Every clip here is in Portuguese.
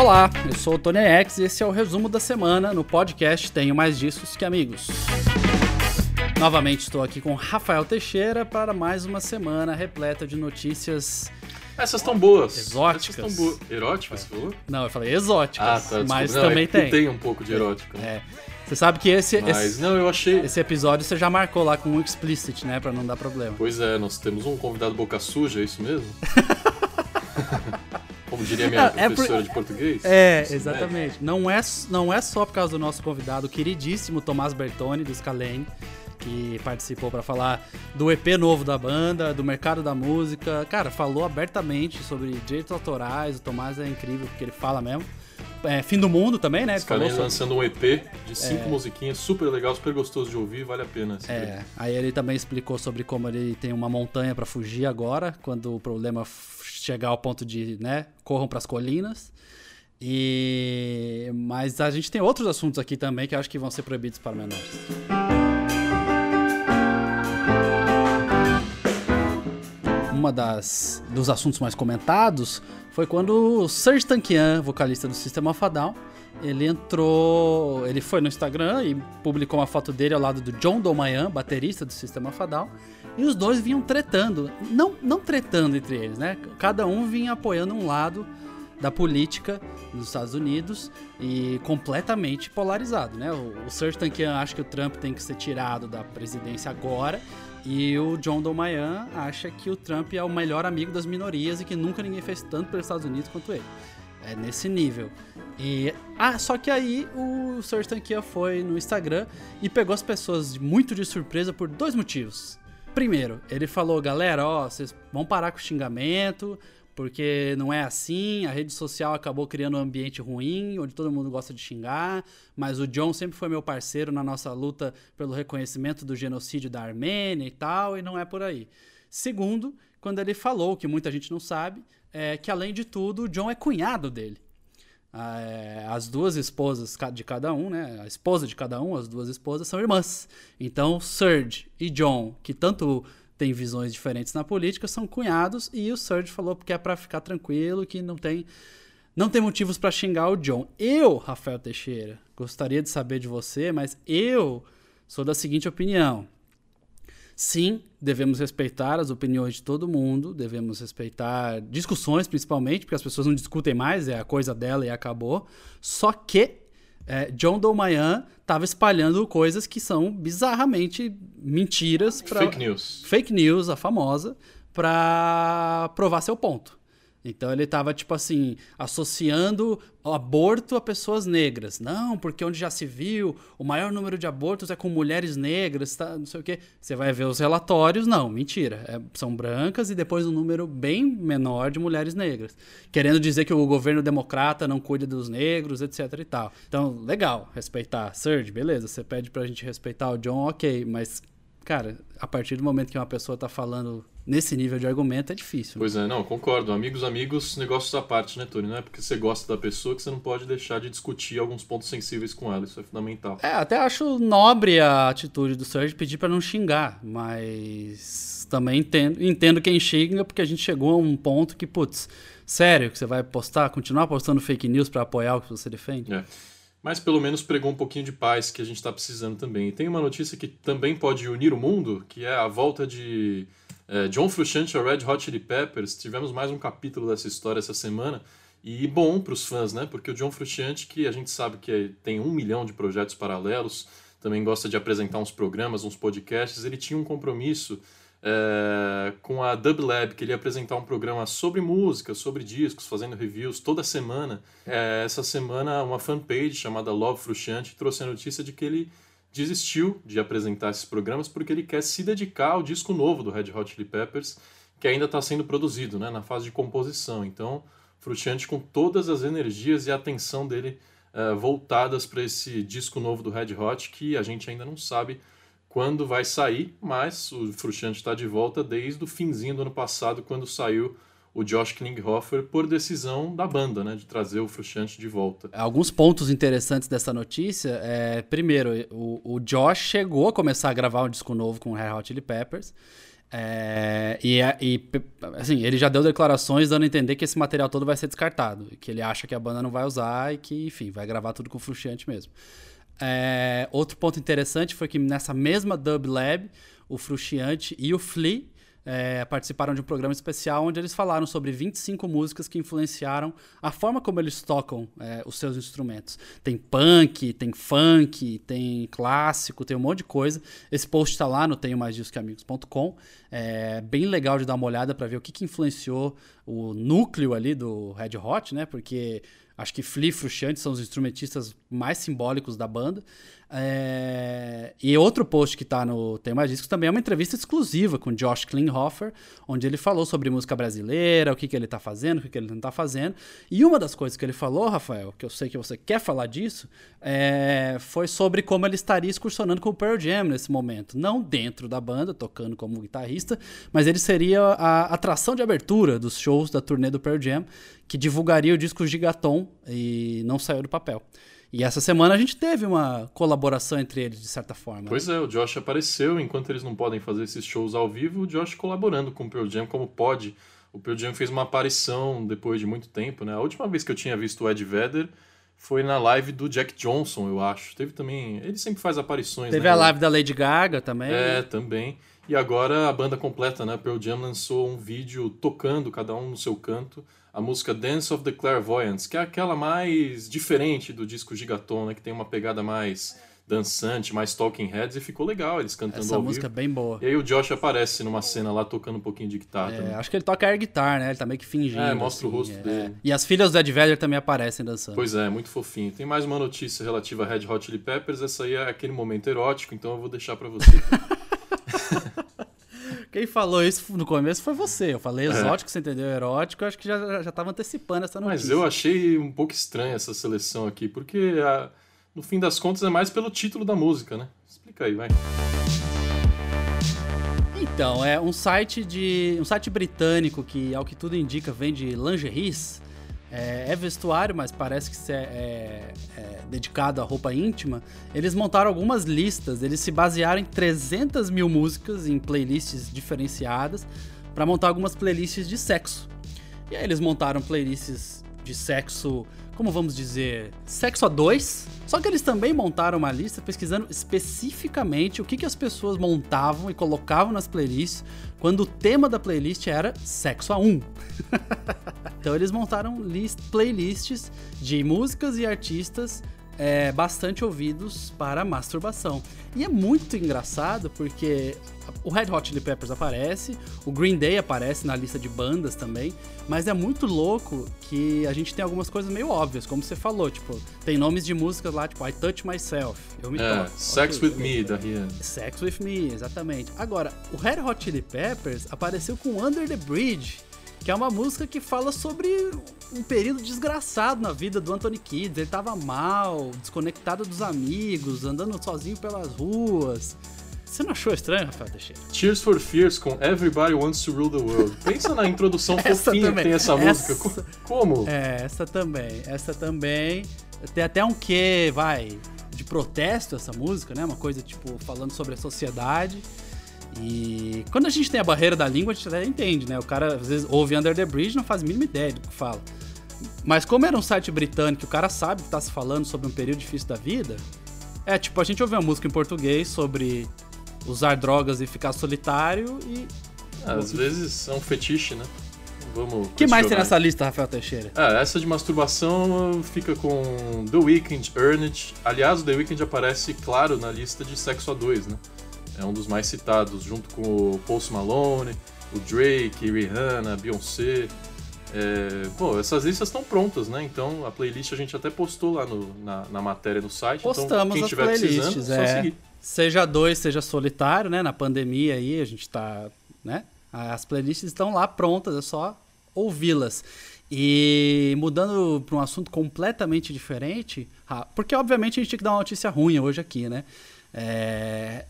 Olá, eu sou o Tony X e esse é o resumo da semana no podcast Tenho Mais Discos Que Amigos. Novamente estou aqui com Rafael Teixeira para mais uma semana repleta de notícias essas estão boas. Exóticas. Essas estão boas. Eróticas, você falou? Não, eu falei exóticas. Ah, tá. Mas Não, também é tem. Tem um pouco de erótica. É. Você sabe que esse, Mas, esse, não, eu achei... esse episódio você já marcou lá com um explicit, né? Pra não dar problema. Pois é, nós temos um convidado boca suja, é isso mesmo? Como diria minha Ah, é por- professora de português? É, Ensino exatamente. Não é, não é só por causa do nosso convidado, queridíssimo Tomás Bertoni, do Scalene, que participou pra falar do EP novo da banda, do mercado da música. Cara, falou abertamente sobre direitos autorais. O Tomás é incrível, porque ele fala mesmo. É, fim do mundo também, né? Falou sobre- lançando um EP de cinco musiquinhas, super legal, super gostoso de ouvir, vale a pena. EP. É, aí ele também explicou sobre como ele tem uma montanha pra fugir agora, quando o problema chegar ao ponto de, né, corram pras colinas. E mas a gente tem outros assuntos aqui também que eu acho que vão ser proibidos para menores. Uma das dos assuntos mais comentados foi quando o Serge Tankian, vocalista do System of a Down, ele entrou, ele foi no Instagram e publicou uma foto dele ao lado do John Domayan, baterista do System of a Down, e os dois vinham tretando, não não tretando entre eles, né? Cada um vinha apoiando um lado da política dos Estados Unidos e completamente polarizado, né? O, o Serge Tankian acha que o Trump tem que ser tirado da presidência agora e o John Domayan acha que o Trump é o melhor amigo das minorias e que nunca ninguém fez tanto pelos Estados Unidos quanto ele. É nesse nível. E ah, só que aí o Serge Tankian foi no Instagram e pegou as pessoas muito de surpresa por dois motivos. Primeiro, ele falou, galera, ó, vocês vão parar com o xingamento, porque não é assim, a rede social acabou criando um ambiente ruim, onde todo mundo gosta de xingar, mas o John sempre foi meu parceiro na nossa luta pelo reconhecimento do genocídio da Armênia e tal, e não é por aí. Segundo, quando ele falou, que muita gente não sabe, é que além de tudo, o John é cunhado dele. Ah, é, As duas esposas de cada um, né? A esposa de cada um, as duas esposas são irmãs. Então, Serge e John, que tanto têm visões diferentes na política, são cunhados. E o Serge falou que é pra ficar tranquilo, que não tem, não tem motivos pra xingar o John. Eu, Rafael Teixeira, gostaria de saber de você, mas eu sou da seguinte opinião. Sim, devemos respeitar as opiniões de todo mundo, devemos respeitar discussões, principalmente, porque as pessoas não discutem mais, é a coisa dela e acabou. Só que é, John Domayan estava espalhando coisas que são bizarramente mentiras. Pra, Fake news. Fake news, a famosa, para provar seu ponto. Então ele tava, tipo assim, associando aborto a pessoas negras. Não, porque onde já se viu, o maior número de abortos é com mulheres negras, tá, não sei o quê. Você vai ver os relatórios, não, mentira. É, são brancas e depois um número bem menor de mulheres negras. Querendo dizer que o governo democrata não cuida dos negros, etc e tal. Então, legal, respeitar. Serge, beleza, você pede pra gente respeitar o John, ok, mas, cara, a partir do momento que uma pessoa tá falando nesse nível de argumento, é difícil. né? Pois é, não, concordo. Amigos, amigos, negócios à parte, né, Tony? Não é porque você gosta da pessoa que você não pode deixar de discutir alguns pontos sensíveis com ela. Isso é fundamental. É, até acho nobre a atitude do Serge pedir pra não xingar, mas também entendo, entendo quem xinga, porque a gente chegou a um ponto que, putz, sério, que você vai postar, continuar postando fake news pra apoiar o que você defende? É. Mas pelo menos pregou um pouquinho de paz que a gente está precisando também. E tem uma notícia que também pode unir o mundo, que é a volta de eh, John Frusciante Red Hot Chili Peppers. Tivemos mais um capítulo dessa história essa semana. E bom para os fãs, né? Porque o John Frusciante, que a gente sabe que é- tem um milhão de projetos paralelos, também gosta de apresentar uns programas, uns podcasts, ele tinha um compromisso é, com a Dub Lab, que ele ia apresentar um programa sobre música, sobre discos, fazendo reviews toda semana. É, essa semana, uma fanpage chamada Love Frusciante trouxe a notícia de que ele desistiu de apresentar esses programas porque ele quer se dedicar ao disco novo do Red Hot Chili Peppers, que ainda está sendo produzido, né, na fase de composição. Então, Frusciante com todas as energias e a atenção dele eh, voltadas para esse disco novo do Red Hot, que a gente ainda não sabe quando vai sair, mas o Frusciante está de volta desde o finzinho do ano passado, quando saiu o Josh Klinghoffer por decisão da banda, né, de trazer o Frusciante de volta. Alguns pontos interessantes dessa notícia é, primeiro, o, o Josh chegou a começar a gravar um disco novo com o Red Hot Chili Peppers. É, e, é, e, assim, ele já deu declarações dando a entender que esse material todo vai ser descartado, que ele acha que a banda não vai usar e que, enfim, vai gravar tudo com o Frusciante mesmo. É, outro ponto interessante foi que nessa mesma Dub Lab, o Frusciante e o Flea é, participaram de um programa especial onde eles falaram sobre 25 músicas que influenciaram a forma como eles tocam é, os seus instrumentos. Tem punk, tem funk, tem clássico, tem um monte de coisa. Esse post está lá no tenho mais discos que amigos.com. É bem legal de dar uma olhada para ver o que, que influenciou o núcleo ali do Red Hot, né? Porque acho que Flea e Frusciante são os instrumentistas mais simbólicos da banda. É... E outro post que está no Tem Mais Discos também é uma entrevista exclusiva com Josh Klinghoffer, onde ele falou sobre música brasileira, o que, que ele está fazendo, o que, que ele não está fazendo. E uma das coisas que ele falou, Rafael, que eu sei que você quer falar disso, é... foi sobre como ele estaria excursionando com o Pearl Jam nesse momento. Não dentro da banda, tocando como guitarrista, mas ele seria a atração de abertura dos shows da turnê do Pearl Jam, que divulgaria o disco Gigaton e não saiu do papel. E essa semana a gente teve uma colaboração entre eles, de certa forma. Pois né? é, o Josh apareceu, enquanto eles não podem fazer esses shows ao vivo, o Josh colaborando com o Pearl Jam como pode. O Pearl Jam fez uma aparição depois de muito tempo, né? A última vez que eu tinha visto o Ed Vedder foi na live do Jack Johnson, eu acho. Teve também. Ele sempre faz aparições. Teve né? a live da Lady Gaga também. É, também. E agora a banda completa, né? Pearl Jam lançou um vídeo tocando, cada um no seu canto a música Dance of the Clairvoyants, que é aquela mais diferente do disco Gigaton, né, que tem uma pegada mais dançante, mais Talking Heads, e ficou legal eles cantando Essa ao música vivo. é bem boa. E aí o Josh aparece numa cena lá tocando um pouquinho de guitarra é, também. Acho que ele toca air guitar, né? Ele tá meio que fingindo. É, mostra assim, o rosto é. dele. E as filhas do Ed Vedder também aparecem dançando. Pois é, muito fofinho. Tem mais uma notícia relativa a Red Hot Chili Peppers, essa aí é aquele momento erótico, então eu vou deixar para você. Quem falou isso no começo foi você. Eu falei exótico, é. você entendeu? Erótico, eu acho que já, já tava antecipando essa notícia. Mas eu achei um pouco estranha essa seleção aqui, porque a, no fim das contas é mais pelo título da música, né? Explica aí, vai. Então, é um site de um site britânico que, ao que tudo indica, vende lingeries é, é, vestuário, mas parece que é, é, é, dedicado à roupa íntima. Eles montaram algumas listas, eles se basearam em 300 mil músicas em playlists diferenciadas para montar algumas playlists de sexo. E aí eles montaram playlists de sexo, como vamos dizer, sexo a dois. Só que eles também montaram uma lista pesquisando especificamente o que, que as pessoas montavam e colocavam nas playlists quando o tema da playlist era sexo a um. então eles montaram list, playlists de músicas e artistas é, bastante ouvidos para masturbação. E é muito engraçado porque o Red Hot Chili Peppers aparece, o Green Day aparece na lista de bandas também, mas é muito louco que a gente tem algumas coisas meio óbvias, como você falou, tipo, tem nomes de músicas lá, tipo I Touch Myself, eu me é, toco. Sex okay, With Me, da Rihanna. Sex With Me, exatamente. Agora, o Red Hot Chili Peppers apareceu com Under the Bridge, que é uma música que fala sobre um período desgraçado na vida do Anthony Kidd. Ele tava mal, desconectado dos amigos, andando sozinho pelas ruas. Você não achou estranho, Rafael Teixeira? Tears for Fears com Everybody Wants to Rule the World. Pensa na introdução fofinha também. que tem essa, essa música. Como? É, essa também. Essa também. Tem até um quê, vai, de protesto essa música, né? Uma coisa, tipo, falando sobre a sociedade. E quando a gente tem a barreira da língua, a gente até entende, né? O cara às vezes ouve Under the Bridge e não faz a mínima ideia do que fala. Mas como era um site britânico, o cara sabe que tá se falando sobre um período difícil da vida. É tipo, a gente ouve uma música em português sobre usar drogas e ficar solitário e. Às vezes é um fetiche, né? Vamos. O que mais tem nessa lista, Rafael Teixeira? Ah, essa de masturbação fica com The Weeknd, Earn It. Aliás, o The Weeknd aparece, claro, na lista de sexo a dois, né? É um dos mais citados, junto com o Post Malone, o Drake, Rihanna, Beyoncé. É, pô, essas listas estão prontas, né? Então a playlist a gente até postou lá no, na, na matéria no site. Então, Postamos então, quem as tiver playlists, precisando, é. só seguir. Seja dois, seja solitário, né? Na pandemia aí, a gente tá, né? As playlists estão lá prontas, é só ouvi-las. E mudando para um assunto completamente diferente, porque obviamente a gente tinha que dar uma notícia ruim hoje aqui, né? É...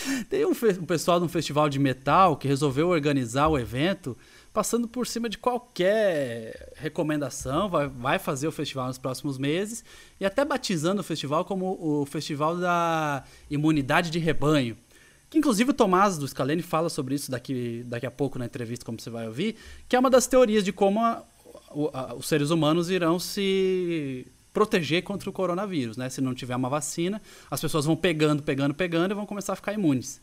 Tem um, um pessoal de um festival de metal que resolveu organizar o evento passando por cima de qualquer recomendação, vai, vai fazer o festival nos próximos meses e até batizando o festival como o Festival da Imunidade de Rebanho. Que inclusive o Tomás do Scalene fala sobre isso daqui, daqui a pouco na entrevista, como você vai ouvir, que é uma das teorias de como a, a, os seres humanos irão se proteger contra o coronavírus, né? Se não tiver uma vacina, as pessoas vão pegando, pegando, pegando e vão começar a ficar imunes.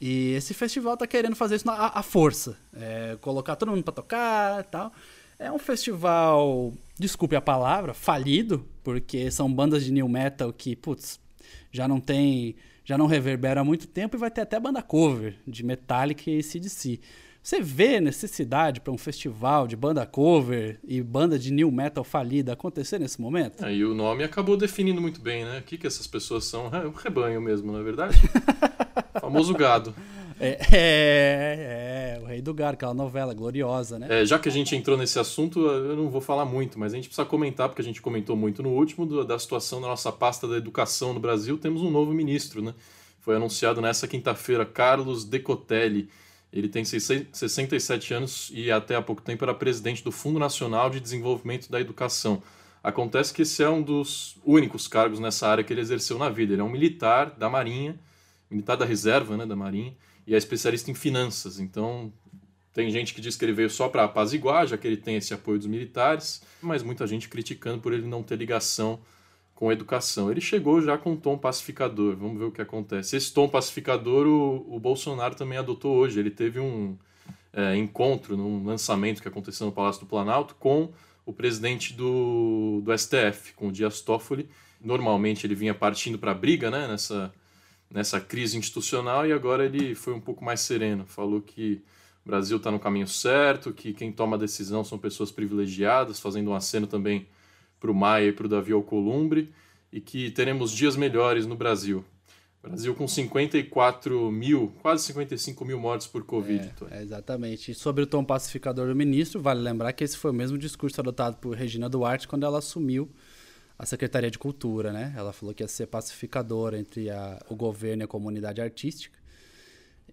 E esse festival está querendo fazer isso à força, é, colocar todo mundo para tocar, tal. É um festival, desculpe a palavra, falido, porque são bandas de new metal que, putz, já não tem, já não reverbera há muito tempo e vai ter até banda cover de Metallica e CDC. Você vê necessidade para um festival de banda cover e banda de new metal falida acontecer nesse momento? É, e o nome acabou definindo muito bem, né? O que, que essas pessoas são? É um rebanho mesmo, não é verdade? famoso gado. É, é, é, o Rei do Gado, aquela novela gloriosa, né? É, já que a gente entrou nesse assunto, eu não vou falar muito, mas a gente precisa comentar, porque a gente comentou muito no último, do, da situação da nossa pasta da educação no Brasil. Temos um novo ministro, né? Foi anunciado nessa quinta-feira, Carlos Decotelli. Ele tem 67 anos e até há pouco tempo era presidente do Fundo Nacional de Desenvolvimento da Educação. Acontece que esse é um dos únicos cargos nessa área que ele exerceu na vida. Ele é um militar da Marinha, militar da reserva né, da Marinha, e é especialista em finanças. Então, tem gente que diz que ele veio só para apaziguar, já que ele tem esse apoio dos militares, mas muita gente criticando por ele não ter ligação com educação. Ele chegou já com um tom pacificador, vamos ver o que acontece. Esse tom pacificador o, o Bolsonaro também adotou hoje. Ele teve um é, encontro, num lançamento que aconteceu no Palácio do Planalto, com o presidente do, do STF, com o Dias Toffoli. Normalmente ele vinha partindo para a briga né, nessa nessa crise institucional e agora ele foi um pouco mais sereno. Falou que o Brasil está no caminho certo, que quem toma a decisão são pessoas privilegiadas, fazendo um aceno também para o Maia e para o Davi Alcolumbre, e que teremos dias melhores no Brasil. Brasil com 54 mil, quase 55 mil mortes por Covid. É, é, exatamente. E sobre o tom pacificador do ministro, vale lembrar que esse foi o mesmo discurso adotado por Regina Duarte quando ela assumiu a Secretaria de Cultura, né? Ela falou que ia ser pacificadora entre a, o governo e a comunidade artística.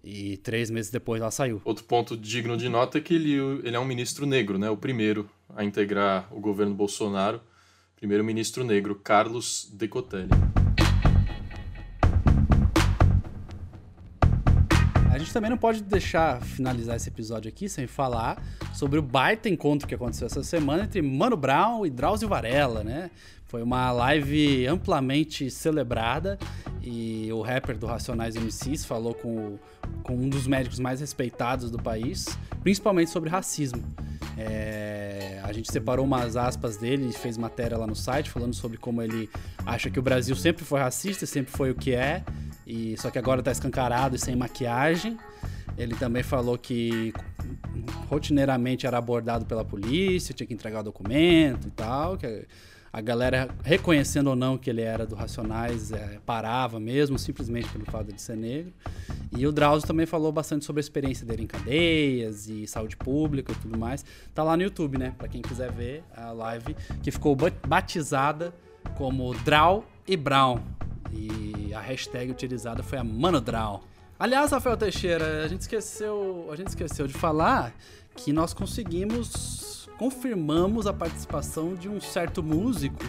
E três meses depois ela saiu. Outro ponto digno de nota é que ele, ele é um ministro negro, né? O primeiro a integrar o governo Bolsonaro. Primeiro ministro negro, Carlos Decotelli. A gente também não pode deixar finalizar esse episódio aqui sem falar sobre o baita encontro que aconteceu essa semana entre Mano Brown e Drauzio Varela, né? Foi uma live amplamente celebrada e o rapper do Racionais MCs falou com, com um dos médicos mais respeitados do país, principalmente sobre racismo. É, a gente separou umas aspas dele fez matéria lá no site falando sobre como ele acha que o Brasil sempre foi racista, sempre foi o que é, e só que agora está escancarado e sem maquiagem. Ele também falou que rotineiramente era abordado pela polícia, tinha que entregar o documento e tal, que a galera, reconhecendo ou não que ele era do Racionais, é, parava mesmo, simplesmente pelo fato de ser negro. E o Drauzio também falou bastante sobre a experiência dele em cadeias e saúde pública e tudo mais. Tá lá no YouTube, né? Pra quem quiser ver a live, que ficou batizada como Drau e Brown. E a hashtag utilizada foi a Manodrau. Aliás, Rafael Teixeira, a gente esqueceu, a gente esqueceu de falar que nós conseguimos confirmamos a participação de um certo músico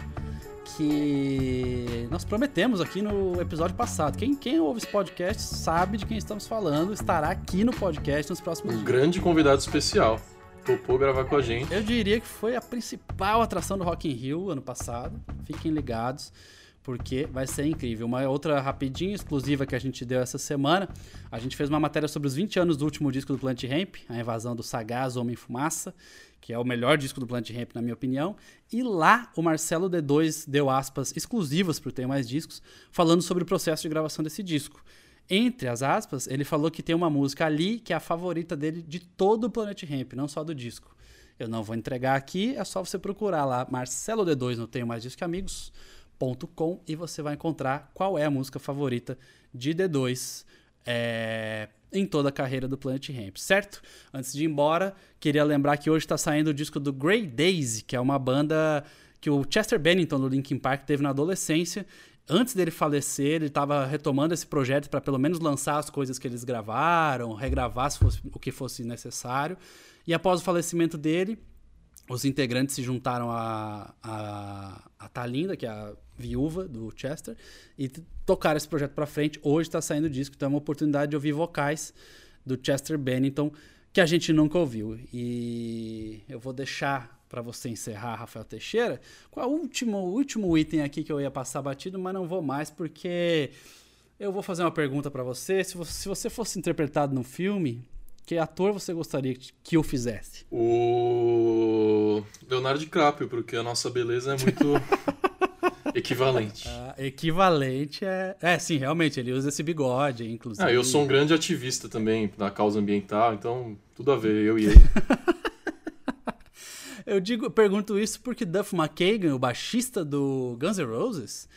que nós prometemos aqui no episódio passado. Quem, quem ouve esse podcast sabe de quem estamos falando, estará aqui no podcast nos próximos um dias. grande convidado especial. Topou gravar com a gente. Eu diria que foi a principal atração do Rock in Rio ano passado. Fiquem ligados porque vai ser incrível. Uma outra rapidinha, exclusiva que a gente deu essa semana, a gente fez uma matéria sobre os 20 anos do último disco do Plant Ramp, a invasão do Sagaz Homem Fumaça, que é o melhor disco do Plant Ramp na minha opinião, e lá o Marcelo D2 deu aspas exclusivas para o Tem Mais Discos, falando sobre o processo de gravação desse disco. Entre as aspas, ele falou que tem uma música ali que é a favorita dele de todo o Planet Ramp, não só do disco. Eu não vou entregar aqui, é só você procurar lá Marcelo D2 no Tenho Mais Disco Amigos com e você vai encontrar qual é a música favorita de D2 é, em toda a carreira do Planet Ramp, certo? Antes de ir embora, queria lembrar que hoje está saindo o disco do Grey Daisy, que é uma banda que o Chester Bennington do Linkin Park teve na adolescência. Antes dele falecer, ele estava retomando esse projeto para pelo menos lançar as coisas que eles gravaram, regravar se fosse, o que fosse necessário. E após o falecimento dele, os integrantes se juntaram a, a, a Talinda, que é a viúva do Chester, e tocaram esse projeto para frente. Hoje está saindo o disco, então é uma oportunidade de ouvir vocais do Chester Bennington, que a gente nunca ouviu. E eu vou deixar para você encerrar, Rafael Teixeira, com o último, último item aqui que eu ia passar batido, mas não vou mais, porque eu vou fazer uma pergunta para você. Se, você. se você fosse interpretado no filme, que ator você gostaria que eu fizesse? O Leonardo DiCaprio, porque a nossa beleza é muito equivalente. Ah, equivalente é. É, sim, realmente, ele usa esse bigode, inclusive. Ah, eu sou um grande ativista também da causa ambiental, então tudo a ver, eu e ele. eu digo, pergunto isso porque Duff McKagan, o baixista do Guns N' Roses,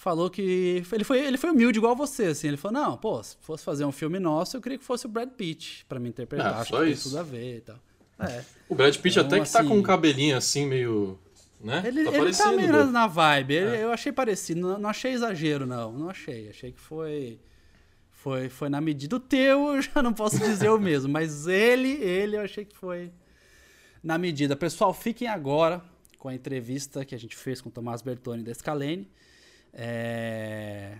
falou que ele foi, ele foi humilde igual você, assim. Ele falou: "Não, pô, se fosse fazer um filme nosso, eu queria que fosse o Brad Pitt para me interpretar, ah, acho que isso. tem tudo a ver e tal". É. O Brad Pitt então, até que tá com um assim, cabelinho assim meio né? Ele tá, ele tá meio na vibe. Ele, é. Eu achei parecido. Não, não, achei exagero, não. Não achei. Achei que foi. Foi, foi na medida. O teu eu já não posso dizer o mesmo. Mas ele, ele eu achei que foi na medida. Pessoal, fiquem agora com a entrevista que a gente fez com o Tomás Bertoni da Scalene. É...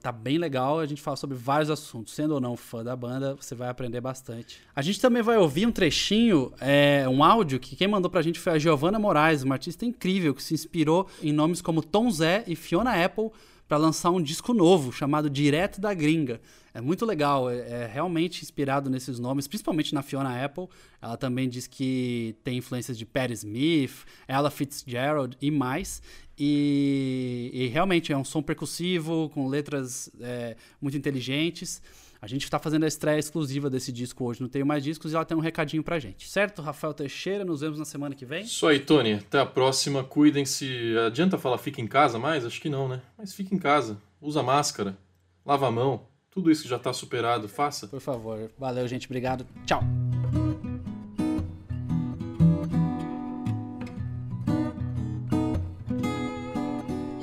Tá bem legal, a gente fala sobre vários assuntos. Sendo ou não fã da banda, você vai aprender bastante. A gente também vai ouvir um trechinho, é, um áudio, que quem mandou pra gente foi a Giovanna Moraes, uma artista incrível que se inspirou em nomes como Tom Zé e Fiona Apple para lançar um disco novo chamado Direto da Gringa. É muito legal, é, é, realmente inspirado nesses nomes, principalmente na Fiona Apple. Ela também diz que tem influências de Patti Smith, Ella Fitzgerald e mais. E, e, realmente é um som percussivo, com letras é, muito inteligentes. A gente está fazendo a estreia exclusiva desse disco hoje, não tenho mais discos, e ela tem um recadinho pra gente. Certo, Rafael Teixeira? Nos vemos na semana que vem? Isso aí, Tony. Até a próxima. Cuidem-se. Adianta falar fica em casa mais? Acho que não, né? Mas fica em casa. Usa máscara. Lava a mão. Tudo isso já está superado. Faça. Por favor. Valeu, gente. Obrigado. Tchau.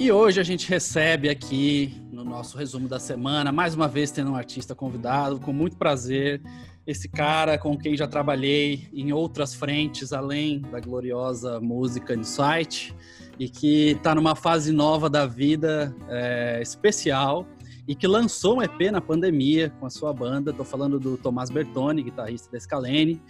E hoje a gente recebe aqui no nosso resumo da semana, mais uma vez tendo um artista convidado, com muito prazer. Esse cara com quem já trabalhei em outras frentes, além da gloriosa música Insight, e que está numa fase nova da vida é, especial e que lançou um EP na pandemia com a sua banda. Estou falando do Tomás Bertoni, guitarrista da Scalene.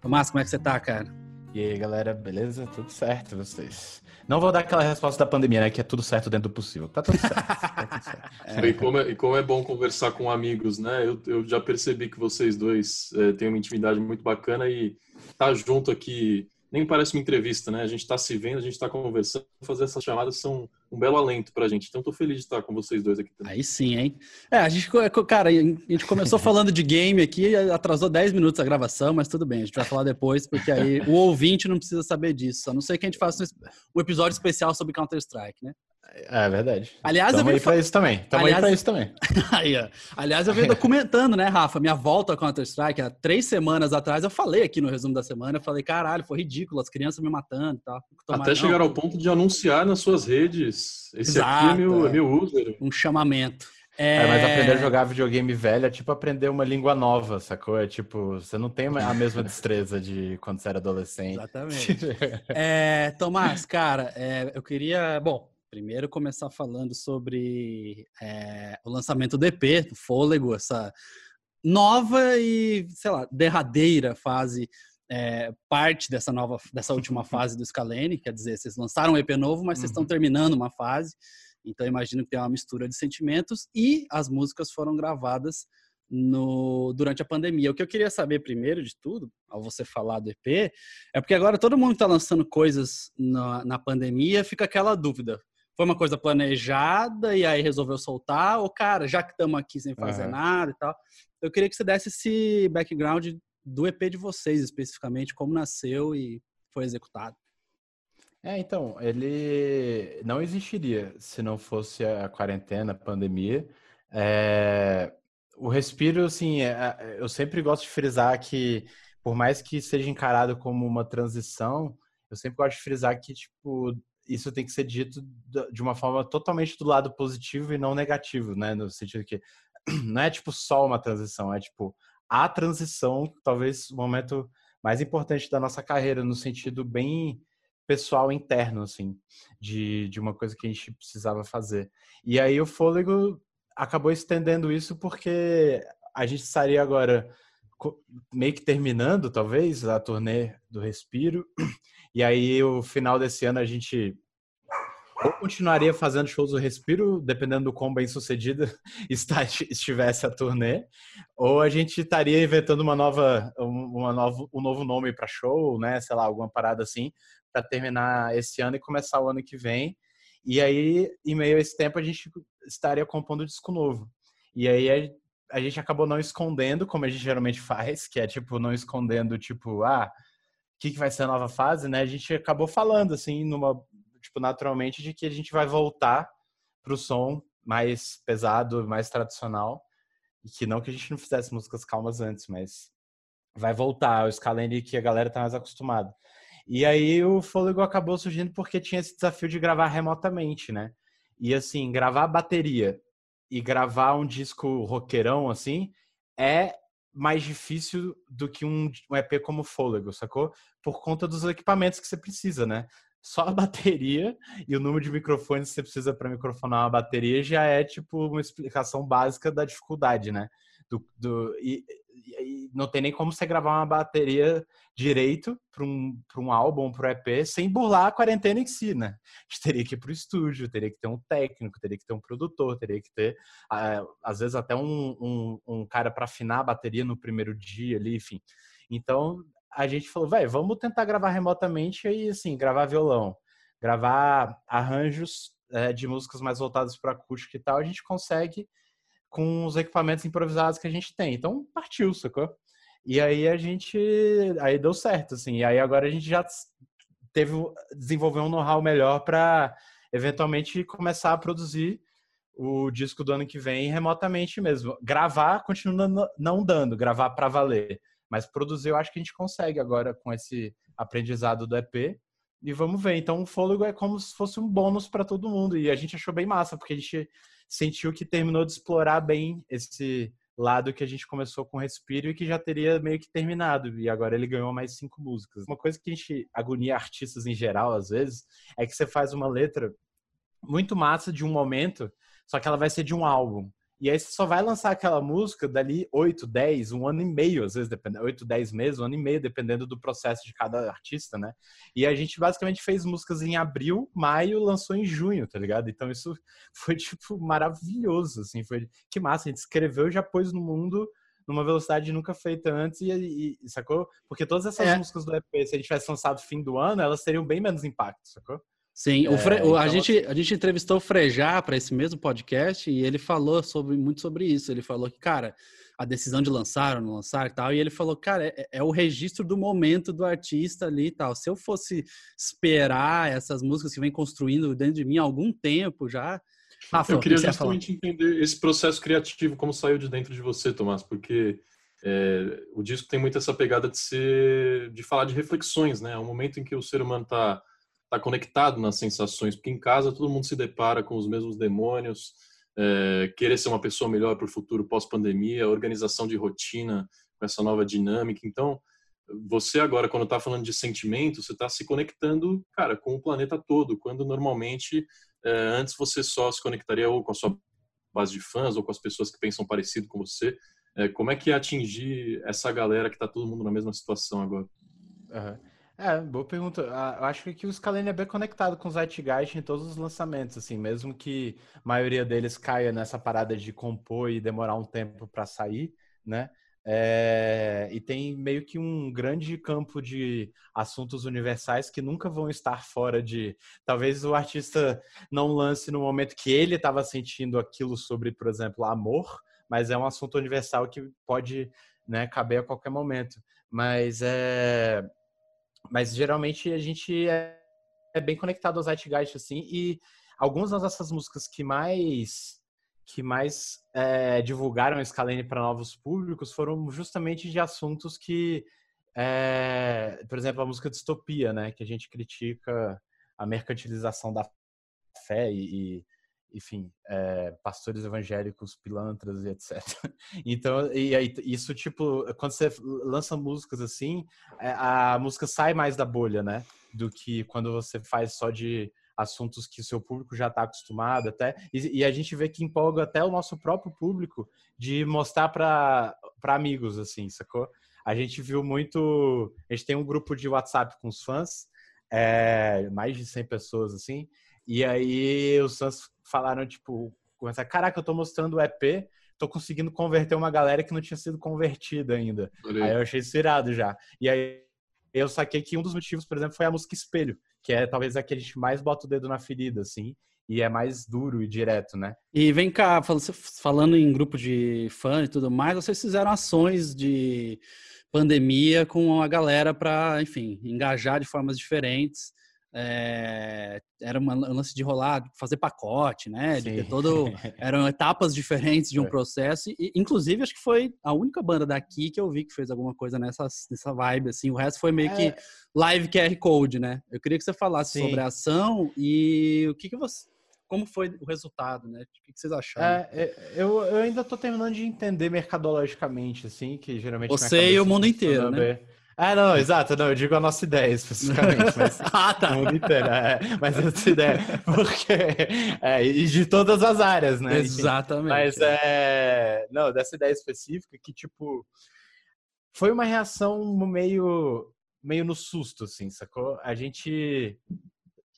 Tomás, como é que você tá, cara? E aí, galera, beleza? Tudo certo, vocês? Não vou dar aquela resposta da pandemia, né? Que é tudo certo dentro do possível. Tá tudo certo. Tá tudo certo. É. E, como é, e, como é, bom conversar com amigos, né? Eu, eu já percebi que vocês dois é, têm uma intimidade muito bacana e tá junto aqui nem parece uma entrevista, né? A gente está se vendo, a gente está conversando, fazer essas chamadas são um belo alento para a gente. Então, estou feliz de estar com vocês dois aqui também. Aí sim, hein? É, a gente, cara, a gente começou falando de game aqui, atrasou 10 minutos a gravação, mas tudo bem, a gente vai falar depois, porque aí o ouvinte não precisa saber disso. A não ser que a gente faça um episódio especial sobre Counter-Strike, né? É verdade. Aliás, Tamo eu aí pra isso também. Tamo Aliás... aí pra isso também. aí. Aliás, eu venho documentando, né, Rafa? Minha volta ao Counter-Strike, há três semanas atrás, eu falei aqui no resumo da semana, eu falei, caralho, foi ridículo, as crianças me matando e tal. Até chegar ao ponto de anunciar nas suas redes. Esse Exato, aqui é meu, é. meu user. Um chamamento. É... é... mas aprender a jogar videogame velho é tipo aprender uma língua nova, sacou? É tipo, você não tem a mesma destreza de quando você era adolescente. Exatamente. é, Tomás, cara, é, eu queria. Bom, primeiro começar falando sobre é, o lançamento do EP, do Fôlego, essa nova e, sei lá, derradeira fase, é, parte dessa nova, dessa última fase do Scalene, quer dizer, vocês lançaram um EP novo, mas vocês estão uhum. terminando uma fase, então imagino que tem uma mistura de sentimentos e as músicas foram gravadas no, durante a pandemia. O que eu queria saber primeiro de tudo, ao você falar do EP, é porque agora todo mundo está lançando coisas na, na pandemia, fica aquela dúvida foi uma coisa planejada e aí resolveu soltar, ou cara, já que estamos aqui sem fazer uhum. nada e tal. Eu queria que você desse esse background do EP de vocês, especificamente, como nasceu e foi executado. É, então, ele não existiria se não fosse a quarentena, a pandemia. É... O respiro, assim, é... é eu sempre gosto de frisar que, por mais que seja encarado como uma transição, eu sempre gosto de frisar que, tipo, isso tem que ser dito de uma forma totalmente do lado positivo e não negativo, né? No sentido que não é tipo só uma transição, é tipo a transição, talvez o momento mais importante da nossa carreira, no sentido bem pessoal interno, assim, de, de uma coisa que a gente precisava fazer. E aí o Fôlego acabou estendendo isso porque a gente estaria agora meio que terminando, talvez, a turnê do Respiro. E aí, o final desse ano, a gente ou continuaria fazendo shows do Respiro, dependendo do quão bem sucedida estivesse a turnê, ou a gente estaria inventando uma nova, uma nova, um novo nome para show, né? Sei lá, alguma parada assim, para terminar esse ano e começar o ano que vem. E aí, em meio a esse tempo, a gente estaria compondo disco novo. E aí a gente acabou não escondendo, como a gente geralmente faz, que é tipo não escondendo, tipo, ah, o que, que vai ser a nova fase, né? A gente acabou falando assim, numa tipo, naturalmente, de que a gente vai voltar pro som mais pesado, mais tradicional. E que não que a gente não fizesse músicas calmas antes, mas vai voltar o Scalene que a galera tá mais acostumada. E aí o Fôlego acabou surgindo porque tinha esse desafio de gravar remotamente, né? E assim, gravar bateria e gravar um disco roqueirão assim é mais difícil do que um, um EP como Fôlego, sacou? Por conta dos equipamentos que você precisa, né? só a bateria e o número de microfones que você precisa para microfonar uma bateria já é tipo uma explicação básica da dificuldade, né? Do, do e, não tem nem como você gravar uma bateria direito para um, um álbum, para um EP, sem burlar a quarentena em si, né? A gente teria que ir para o estúdio, teria que ter um técnico, teria que ter um produtor, teria que ter, às vezes, até um, um, um cara para afinar a bateria no primeiro dia ali, enfim. Então, a gente falou, velho, vamos tentar gravar remotamente e assim, gravar violão, gravar arranjos é, de músicas mais voltadas para acústica e tal, a gente consegue com os equipamentos improvisados que a gente tem. Então, partiu, sacou? E aí a gente, aí deu certo, assim. E aí agora a gente já teve desenvolver um know-how melhor para eventualmente começar a produzir o disco do ano que vem remotamente mesmo. Gravar continua não dando, gravar para valer. Mas produzir eu acho que a gente consegue agora com esse aprendizado do EP. E vamos ver. Então o fôlego é como se fosse um bônus para todo mundo. E a gente achou bem massa, porque a gente sentiu que terminou de explorar bem esse lado que a gente começou com Respiro e que já teria meio que terminado. E agora ele ganhou mais cinco músicas. Uma coisa que a gente agonia artistas em geral, às vezes, é que você faz uma letra muito massa de um momento, só que ela vai ser de um álbum. E aí você só vai lançar aquela música dali 8, 10, um ano e meio, às vezes, dependendo, 8, 10 meses, um ano e meio, dependendo do processo de cada artista, né? E a gente basicamente fez músicas em abril, maio, lançou em junho, tá ligado? Então isso foi, tipo, maravilhoso, assim, foi que massa, a gente escreveu e já pôs no mundo numa velocidade nunca feita antes e, e sacou? Porque todas essas é. músicas do EP, se a gente tivesse lançado fim do ano, elas teriam bem menos impacto, sacou? Sim, é, Fre... então... a, gente, a gente entrevistou o Frejá para esse mesmo podcast e ele falou sobre, muito sobre isso. Ele falou que, cara, a decisão de lançar ou não lançar e tal, e ele falou, cara, é, é, o registro do momento do artista ali e tal. Se eu fosse esperar essas músicas que vem construindo dentro de mim há algum tempo já. Rafa, eu queria justamente entender esse processo criativo, como saiu de dentro de você, Tomás, porque é, o disco tem muito essa pegada de ser, de falar de reflexões, né? É um momento em que o ser humano está tá conectado nas sensações, porque em casa todo mundo se depara com os mesmos demônios, é, querer ser uma pessoa melhor para o futuro pós-pandemia, organização de rotina com essa nova dinâmica. Então, você agora, quando está falando de sentimento, você está se conectando, cara, com o planeta todo, quando normalmente é, antes você só se conectaria ou com a sua base de fãs ou com as pessoas que pensam parecido com você. É, como é que é atingir essa galera que está todo mundo na mesma situação agora? Uhum. É, boa pergunta. Ah, eu acho que o Scalene é bem conectado com o Zeitgeist em todos os lançamentos, assim, mesmo que a maioria deles caia nessa parada de compor e demorar um tempo para sair, né? É, e tem meio que um grande campo de assuntos universais que nunca vão estar fora de. Talvez o artista não lance no momento que ele estava sentindo aquilo sobre, por exemplo, amor, mas é um assunto universal que pode né, caber a qualquer momento. Mas é, mas geralmente a gente é, é bem conectado ao Zeitgeist, assim, e algumas das nossas músicas que mais que mais é, divulgaram a Scalene para novos públicos foram justamente de assuntos que, é, por exemplo, a música Distopia, né, que a gente critica a mercantilização da fé e, enfim, é, pastores evangélicos, pilantras e etc. Então, e aí, isso, tipo, quando você lança músicas assim, é, a música sai mais da bolha, né? Do que quando você faz só de assuntos que o seu público já está acostumado até. E, e, a gente vê que empolga até o nosso próprio público de mostrar para amigos, assim, sacou? A gente viu muito. A gente tem um grupo de WhatsApp com os fãs, é, mais de 100 pessoas, assim. E aí os fãs falaram, tipo, caraca, eu tô mostrando o EP, tô conseguindo converter uma galera que não tinha sido convertida ainda. Aí. aí eu achei isso irado já. E aí eu saquei que um dos motivos, por exemplo, foi a música Espelho, que é talvez a que a gente mais bota o dedo na ferida, assim, e é mais duro e direto, né? E vem cá, falando em grupo de fã e tudo mais, vocês fizeram ações de pandemia com a galera para, enfim, engajar de formas diferentes. É, era uma, um lance de rolar, fazer pacote, né? De ter todo, eram etapas diferentes de um processo. E, inclusive, acho que foi a única banda daqui que eu vi que fez alguma coisa nessa, nessa vibe, assim. O resto foi meio é... que live QR Code, né? Eu queria que você falasse Sim. sobre a ação e o que, que você. Como foi o resultado, né? O que, vocês acharam? É, é eu, eu ainda tô terminando de entender mercadologicamente, assim, que geralmente. Você e o mundo inteiro, né? Ah, não, exato, não, eu digo a nossa ideia especificamente, mas ah, tá. o inteiro, é, mas essa ideia, porque, é, e de todas as áreas, né? Exatamente. Mas, é, não, dessa ideia específica que, tipo, foi uma reação meio, meio no susto, assim, sacou? A gente,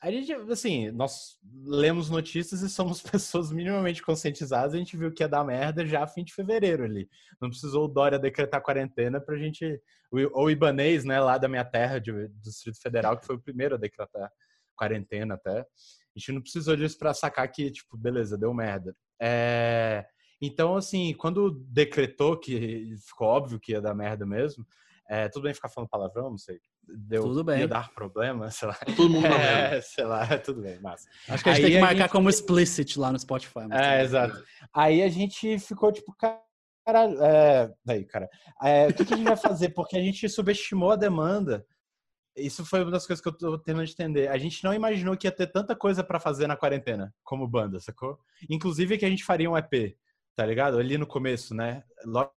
a gente, assim, nós lemos notícias e somos pessoas minimamente conscientizadas. A gente viu que ia dar merda já a fim de fevereiro ali. Não precisou o Dória decretar quarentena pra gente. Ou o Ibanês, né, lá da minha terra, de, do Distrito Federal, que foi o primeiro a decretar quarentena até. A gente não precisou disso pra sacar que, tipo, beleza, deu merda. É... Então, assim, quando decretou que ficou óbvio que ia dar merda mesmo, é, tudo bem ficar falando palavrão, não sei deu, tudo bem. ia dar problema, sei lá. Todo mundo é, sei lá, tudo bem, mas Acho que a gente Aí tem que marcar gente... como explicit lá no Spotify. É, exato. Aí a gente ficou tipo, caralho, é... daí, cara, é, o que, que, a gente vai fazer? Porque a gente subestimou a demanda. Isso foi uma das coisas que eu tô tentando entender. A gente não imaginou que ia ter tanta coisa para fazer na quarentena, como banda, sacou? Inclusive que a gente faria um EP, tá ligado? Ali no começo, né? Logo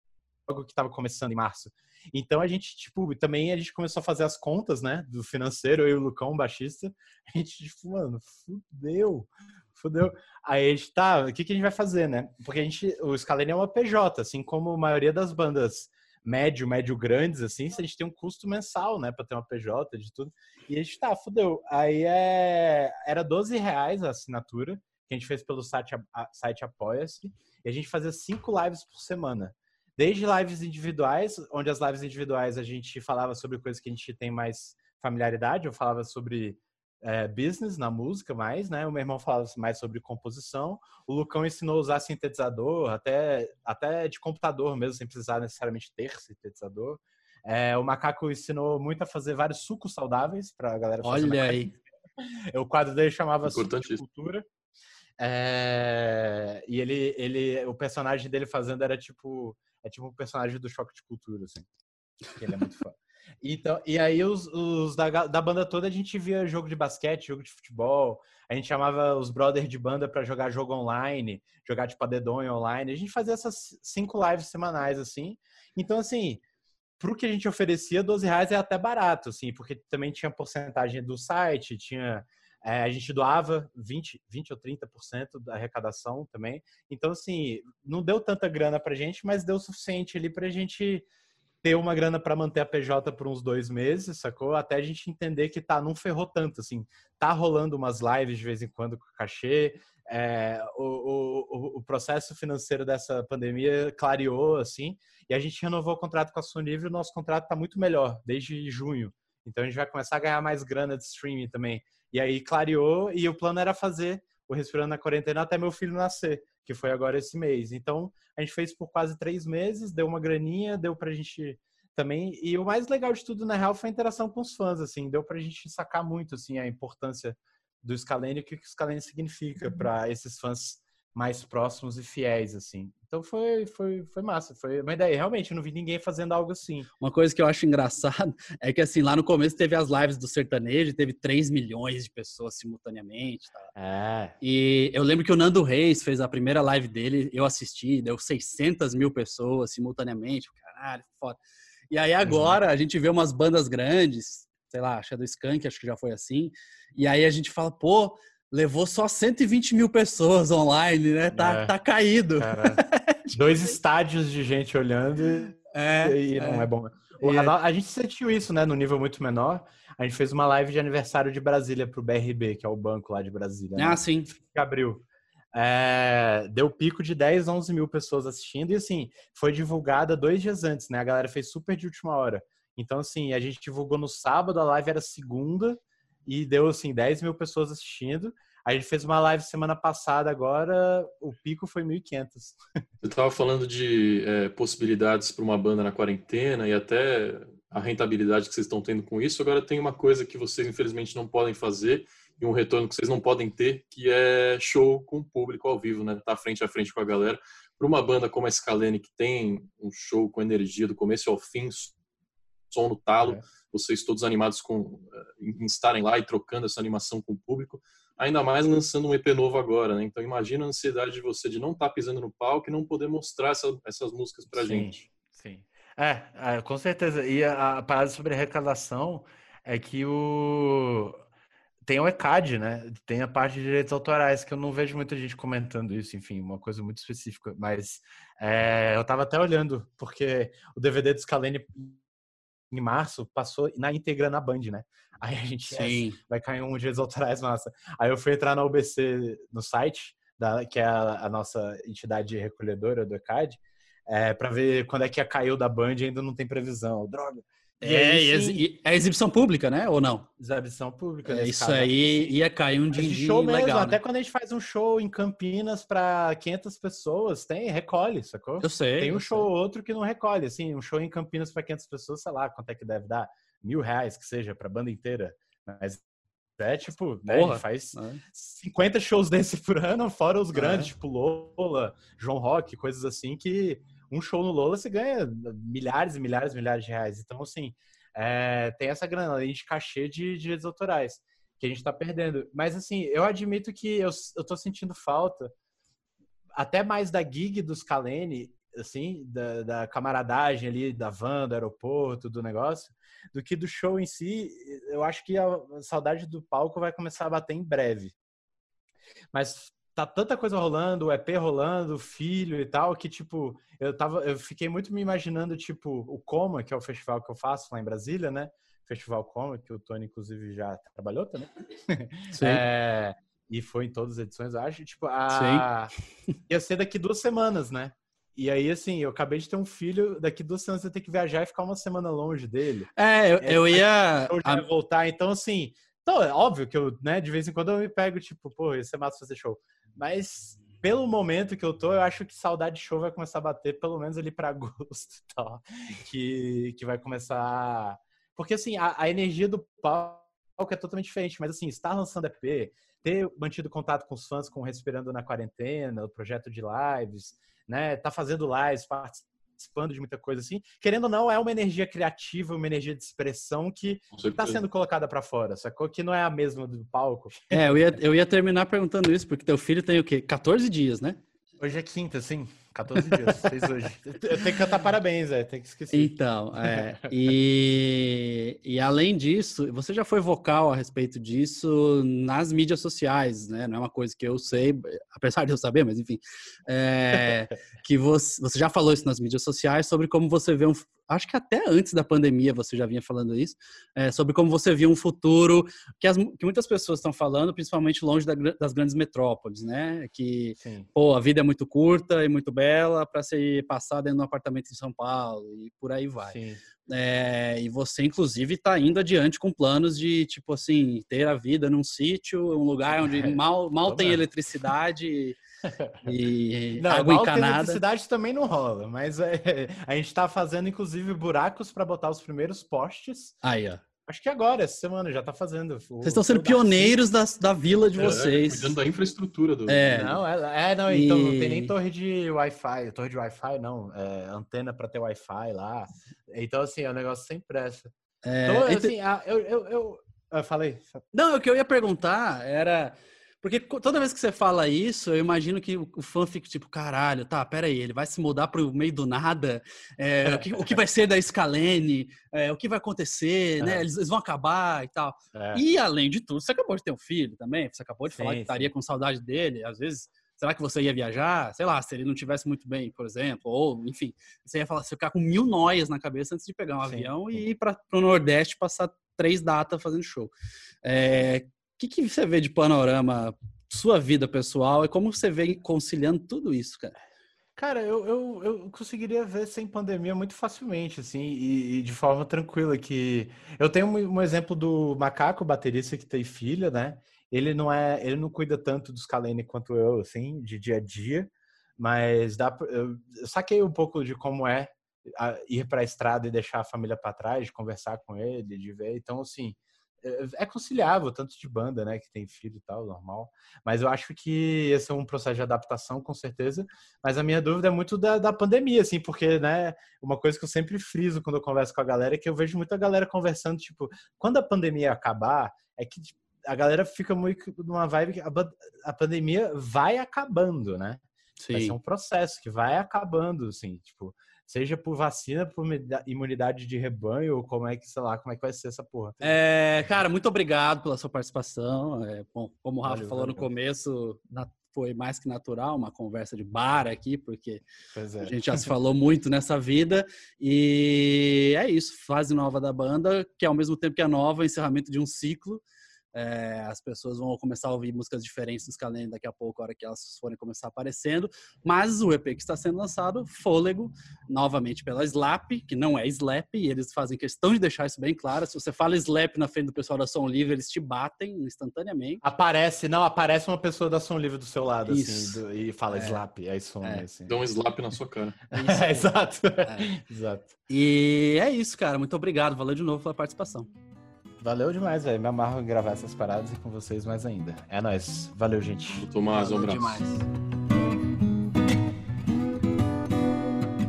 que tava começando em março. Então a gente, tipo, também a gente começou a fazer as contas, né? Do financeiro, eu e o Lucão, baixista. A gente, tipo, mano, fudeu, fudeu. Aí a gente, tá, o que, que a gente vai fazer, né? Porque a gente, o Scalene é uma PJ, assim como a maioria das bandas médio, médio grandes, assim, a gente tem um custo mensal, né, para ter uma PJ de tudo. E a gente, tá, fudeu. Aí é, era 12 reais a assinatura, que a gente fez pelo site, site Apoia-se, e a gente fazia cinco lives por semana. Desde lives individuais, onde as lives individuais a gente falava sobre coisas que a gente tem mais familiaridade, eu falava sobre é, business na música mais, né? O meu irmão falava mais sobre composição. O Lucão ensinou a usar sintetizador, até, até de computador mesmo, sem precisar necessariamente ter sintetizador. É, o Macaco ensinou muito a fazer vários sucos saudáveis para a galera fazer. Olha aí. O quadro dele chamava Suco de Cultura. É, e ele, ele, o personagem dele fazendo era tipo é tipo um personagem do Choque de Cultura, assim. Ele é muito fã. Então, e aí os, os da, da, banda toda a gente via jogo de basquete, jogo de futebol. A gente chamava os brothers de banda para jogar jogo online, jogar tipo a dedonha online. A gente fazia essas cinco lives semanais assim. Então assim, pro que a gente oferecia, 12 reais é até barato, assim, porque também tinha porcentagem do site, tinha é, a gente doava 20, 20 ou 30% da arrecadação também. Então, assim, não deu tanta grana pra gente, mas deu o suficiente ali pra gente ter uma grana para manter a PJ por uns dois meses, sacou? Até a gente entender que tá, não ferrou tanto, assim. Tá rolando umas lives de vez em quando com cachê. É, o, o, o, processo financeiro dessa pandemia clareou, assim, e a gente renovou o contrato com a Sony e o nosso contrato tá muito melhor, desde junho. Então a gente vai começar a ganhar mais grana de streaming também. E aí clareou e o plano era fazer o Respirando na Quarentena até meu filho nascer, que foi agora esse mês. Então a gente fez por quase três meses, deu uma graninha, deu pra gente também. E o mais legal de tudo, na real, foi a interação com os fãs, assim, deu pra gente sacar muito, assim, a importância do Scalene e o que o Scalene significa para esses fãs mais próximos e fiéis, assim. Então foi, foi, foi massa. Foi uma ideia. Realmente, eu não vi ninguém fazendo algo assim. Uma coisa que eu acho engraçado é que, assim, lá no começo teve as lives do sertanejo, teve 3 milhões de pessoas simultaneamente. Tá? É. E eu lembro que o Nando Reis fez a primeira live dele, eu assisti, deu 600 mil pessoas simultaneamente. Caralho, foda. E aí agora uhum. a gente vê umas bandas grandes, sei lá, Shadow Skunk, acho que já foi assim. E aí a gente fala, pô, levou só 120 mil pessoas online, né? Tá, é. tá caído. dois estádios de gente olhando é, e não é, é bom. É. A, a gente sentiu isso, né, no nível muito menor. A gente fez uma live de aniversário de Brasília pro BRB, que é o banco lá de Brasília. Né? Ah, sim. Que abriu. É, deu pico de 10, 11 mil pessoas assistindo e assim, foi divulgada dois dias antes, né? A galera fez super de última hora. Então, assim, a gente divulgou no sábado, a live era segunda, e deu assim 10 mil pessoas assistindo. A gente fez uma live semana passada, agora o pico foi 1.500. Você estava falando de é, possibilidades para uma banda na quarentena e até a rentabilidade que vocês estão tendo com isso. Agora tem uma coisa que vocês infelizmente não podem fazer e um retorno que vocês não podem ter, que é show com o público ao vivo, né? Tá frente a frente com a galera. Para uma banda como a Scalene, que tem um show com energia do começo ao fim, som no talo, é. vocês todos animados com, eh, em estarem lá e trocando essa animação com o público, ainda mais lançando um EP novo agora, né? Então imagina a ansiedade de você de não estar tá pisando no palco e não poder mostrar essa, essas músicas pra sim, gente. Sim. É, é, com certeza. E a, a parada sobre arrecadação é que o tem o ECAD, né? Tem a parte de direitos autorais, que eu não vejo muita gente comentando isso, enfim, uma coisa muito específica. Mas é, eu estava até olhando, porque o DVD do Scalene em março, passou na íntegra na Band, né? Aí a gente vai cair um direitos autorais massa. Aí eu fui entrar na UBC no site, da, que é a, a nossa entidade recolhedora do ECAD, é, para ver quando é que caiu da Band ainda não tem previsão. Droga. E é, aí, é exibição pública, né? Ou não? Exibição pública. É, isso caso. aí ia cair um din, show mesmo, legal. Até né? quando a gente faz um show em Campinas para 500 pessoas, tem recolhe, sacou? Eu sei. Tem um show ou outro que não recolhe. Assim, um show em Campinas para 500 pessoas, sei lá quanto é que deve dar. Mil reais que seja para banda inteira. Mas é tipo, né, Porra, faz é. 50 shows desse por ano, fora os grandes, é. tipo Lola, João Rock, coisas assim que um show no Lola você ganha milhares e milhares e milhares de reais. Então, assim, é, tem essa grana, além de cachê de direitos autorais, que a gente está perdendo. Mas, assim, eu admito que eu, eu tô sentindo falta, até mais da gig dos Kalene, assim, da, da, camaradagem ali, da van, do aeroporto, do negócio, do que do show em si. Eu acho que a saudade do palco vai começar a bater em breve. Mas tá tanta coisa rolando, o EP rolando, o filho e tal, que tipo, eu tava, eu fiquei muito me imaginando, tipo, o Coma, que é o festival que eu faço lá em Brasília, né? Festival Coma, que o Tony, inclusive, já trabalhou também. Sim. É, e foi em todas as edições, acho. Tipo, a... Sim. ia ser daqui duas semanas, né? E aí, assim, eu acabei de ter um filho, daqui duas semanas eu tenho que viajar e ficar uma semana longe dele. É, eu, eu ia. Eu já voltar, então, assim. Então, é óbvio que eu, né, de vez em quando eu me pego, tipo, pô, ia ser massa fazer show. Mas pelo momento que eu tô, eu acho que saudade de show vai começar a bater pelo menos ali para agosto e tal. Que, que vai começar. Porque assim, a, a, energia do palco é totalmente diferente, mas assim, estar lançando EP, ter mantido contato com os fãs com Respirando na Quarentena, o projeto de lives, né? Tá fazendo lives, participando de muita coisa assim. Querendo ou não, é uma energia criativa, uma energia de expressão que está sendo colocada para fora, sacou? Que não é a mesma do palco. É, eu ia, eu ia terminar perguntando isso, porque teu filho tem o quê? 14 dias, né? Hoje é quinta, sim. 14 dias, fez hoje. Eu tenho que cantar parabéns, é, tem que esquecer. Então, é, e, e além disso, você já foi vocal a respeito disso nas mídias sociais, né? Não é uma coisa que eu sei, apesar de eu saber, mas enfim, é, que você, você já falou isso nas mídias sociais sobre como você vê um, acho que até antes da pandemia você já vinha falando isso, é, sobre como você viu um futuro que, as, que muitas pessoas estão falando, principalmente longe da, das grandes metrópoles, né? Que, Sim. pô, a vida é muito curta e muito bela para se passar dentro de um apartamento em São Paulo e por aí vai. É, e você, inclusive, está indo adiante com planos de, tipo assim, ter a vida num sítio, um lugar onde mal, mal tem eletricidade e não, água encanada. cidade também não rola, mas é, a gente está fazendo inclusive buracos para botar os primeiros postes. Aí, ó. Acho que agora, essa semana, já tá fazendo. Vocês estão sendo pioneiros da, da vila de é, vocês. Cuidando da infraestrutura do. É, não, é, é não, e... então não tem nem torre de Wi-Fi. Torre de Wi-Fi, não. É, antena para ter Wi-Fi lá. Então, assim, é um negócio sem pressa. É, então, assim, entre... eu, eu, eu, eu falei. Não, o que eu ia perguntar era porque toda vez que você fala isso, eu imagino que o fã fica tipo, caralho, tá, peraí, ele vai se mudar pro meio do nada, é, o, que, o, que, vai ser da Scalene, é, o que vai acontecer, né, é. eles, eles, vão acabar e tal. É. E, além de tudo, você acabou de ter um filho também, você acabou de sim, falar que estaria com saudade dele, às vezes, será que você ia viajar? Sei lá, se ele não tivesse muito bem, por exemplo, ou, enfim, você ia falar, você ficar com mil noias na cabeça antes de pegar um sim, avião sim. e ir para o Nordeste passar três datas fazendo show. É, o que, que você vê de panorama sua vida pessoal e como você vem conciliando tudo isso, cara? Cara, eu, eu, eu conseguiria ver sem pandemia muito facilmente, assim, e, e de forma tranquila, que eu tenho um, um, exemplo do macaco baterista que tem filha, né? Ele não é, ele não cuida tanto dos Kalene quanto eu, assim, de dia a dia, mas dá, eu, saquei um pouco de como é ir para a estrada e deixar a família para trás, de conversar com ele, de ver, então, assim, é, é conciliável, tanto de banda, né, que tem filho e tal, normal. Mas eu acho que esse é um processo de adaptação, com certeza. Mas a minha dúvida é muito da, da pandemia, assim, porque, né, uma coisa que eu sempre friso quando eu converso com a galera é que eu vejo muita galera conversando, tipo, quando a pandemia acabar, é que tipo, a galera fica muito numa vibe que a, a pandemia vai acabando, né? Sim. Vai ser um processo que vai acabando, assim, tipo, seja por vacina, por imunidade de rebanho, ou como é que, sei lá, como é que vai ser essa porra. É, cara, muito obrigado pela sua participação. É, bom, como o Rafa valeu, falou valeu. no começo, na, foi mais que natural, uma conversa de bar aqui, porque é. a gente já se falou muito nessa vida. E é isso, fase nova da banda, que ao mesmo tempo que é nova, encerramento de um ciclo. É, as pessoas vão começar a ouvir músicas diferentes dos Calendar daqui a pouco, a hora que elas forem começar aparecendo. Mas o EP que está sendo lançado, Fôlego, novamente pela Slap, que não é Slap, e eles fazem questão de deixar isso bem claro. Se você fala Slap na frente do pessoal da Som Livre, eles te batem instantaneamente. Aparece, não, aparece uma pessoa da Som Livre do seu lado, assim, isso. assim, do, e fala é. Slap, aí some, é. assim. Dá um slap na sua cara. É, exato. É. exato. E é isso, cara. Muito obrigado. Valeu de novo pela participação. Valeu demais, velho. Me amarro em gravar essas paradas e com vocês mais ainda. É nóis. Valeu, gente. Tomás, um abraço. Demais.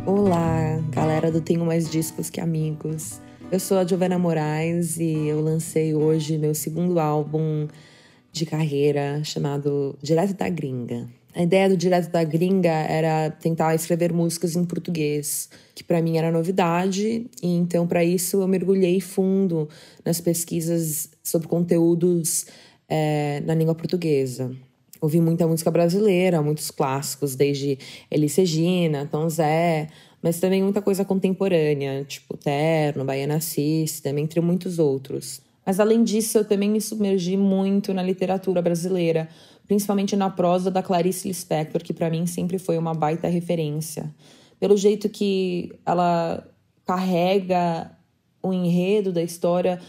Olá, galera do Tenho Mais Discos Que Amigos. Eu sou a Giovana Moraes e eu lancei hoje meu segundo álbum de carreira chamado Direto da Gringa. A ideia do Direto da Gringa era tentar escrever músicas em português, que para mim era novidade, e então para isso eu mergulhei fundo nas pesquisas sobre conteúdos é, na língua portuguesa. Ouvi muita música brasileira, muitos clássicos, desde Elis Regina, Tom Zé, mas também muita coisa contemporânea, tipo Terno, Baiana System, entre muitos outros. Mas além disso, eu também me submergi muito na literatura brasileira, principalmente na prosa da Clarice Lispector, que para mim sempre foi uma baita referência. Pelo jeito que ela carrega o enredo da história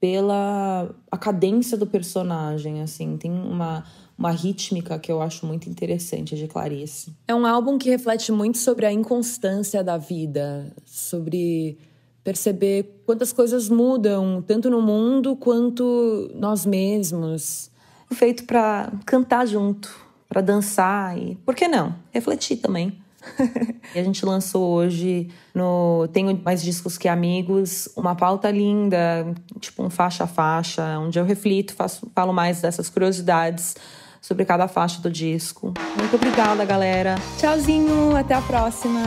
pela a cadência do personagem, assim, tem uma uma rítmica que eu acho muito interessante de Clarice. É um álbum que reflete muito sobre a inconstância da vida, sobre perceber quantas coisas mudam, tanto no mundo quanto nós mesmos feito para cantar junto, para dançar e, por que não, refletir também. a gente lançou hoje no Tenho Mais Discos Que Amigos, uma pauta linda, tipo um faixa a faixa, onde eu reflito, faço, falo mais dessas curiosidades sobre cada faixa do disco. Muito obrigada, galera. Tchauzinho, até a próxima.